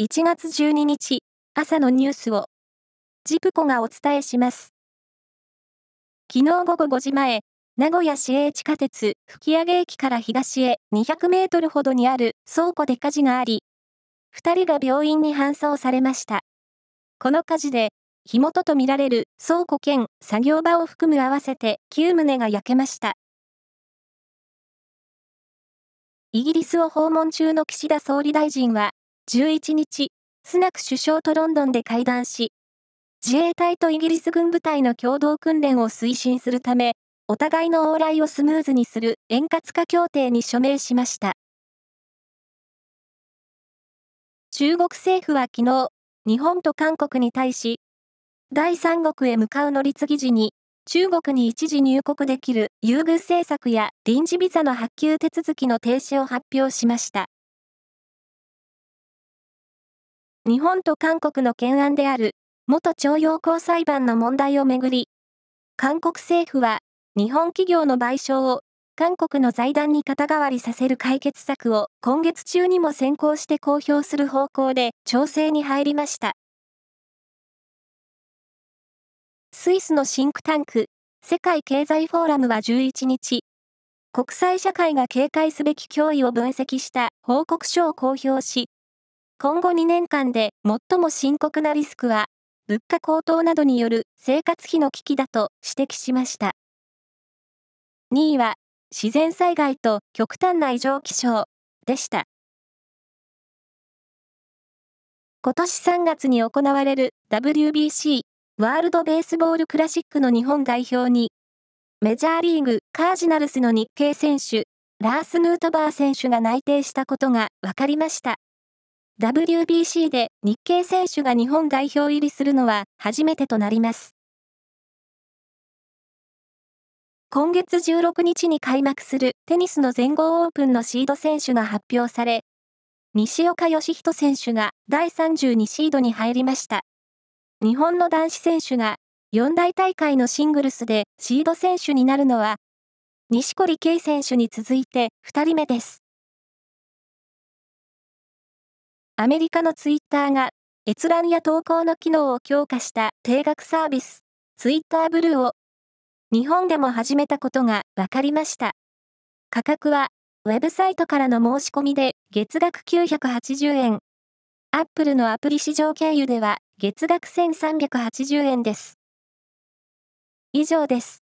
1月12日朝のニュースをジプコがお伝えします。昨日午後5時前、名古屋市営地下鉄吹上駅から東へ200メートルほどにある倉庫で火事があり、2人が病院に搬送されました。この火事で、火元とみられる倉庫兼作業場を含む合わせて9棟が焼けました。イギリスを訪問中の岸田総理大臣は、11日、スナク首相とロンドンで会談し、自衛隊とイギリス軍部隊の共同訓練を推進するため、お互いの往来をスムーズにする円滑化協定に署名しました。中国政府は昨日、日本と韓国に対し、第三国へ向かう乗り継ぎ時に、中国に一時入国できる優遇政策や臨時ビザの発給手続きの停止を発表しました。日本と韓国の懸案である元徴用工裁判の問題をめぐり、韓国政府は日本企業の賠償を韓国の財団に肩代わりさせる解決策を今月中にも先行して公表する方向で調整に入りました。スイスのシンクタンク、世界経済フォーラムは11日、国際社会が警戒すべき脅威を分析した報告書を公表し、今後2年間で最も深刻なリスクは、物価高騰などによる生活費の危機だと指摘しました。2位は、自然災害と極端な異常気象でした。今年3月に行われる WBC ワールドベースボールクラシックの日本代表に、メジャーリーグカージナルスの日系選手、ラース・ヌートバー選手が内定したことが分かりました。WBC で日系選手が日本代表入りするのは初めてとなります。今月16日に開幕するテニスの全豪オープンのシード選手が発表され、西岡義人選手が第32シードに入りました。日本の男子選手が四大大会のシングルスでシード選手になるのは、西堀圭選手に続いて2人目です。アメリカのツイッターが閲覧や投稿の機能を強化した定額サービス、ツイッターブルーを日本でも始めたことが分かりました。価格はウェブサイトからの申し込みで月額980円。アップルのアプリ市場経由では月額1380円です。以上です。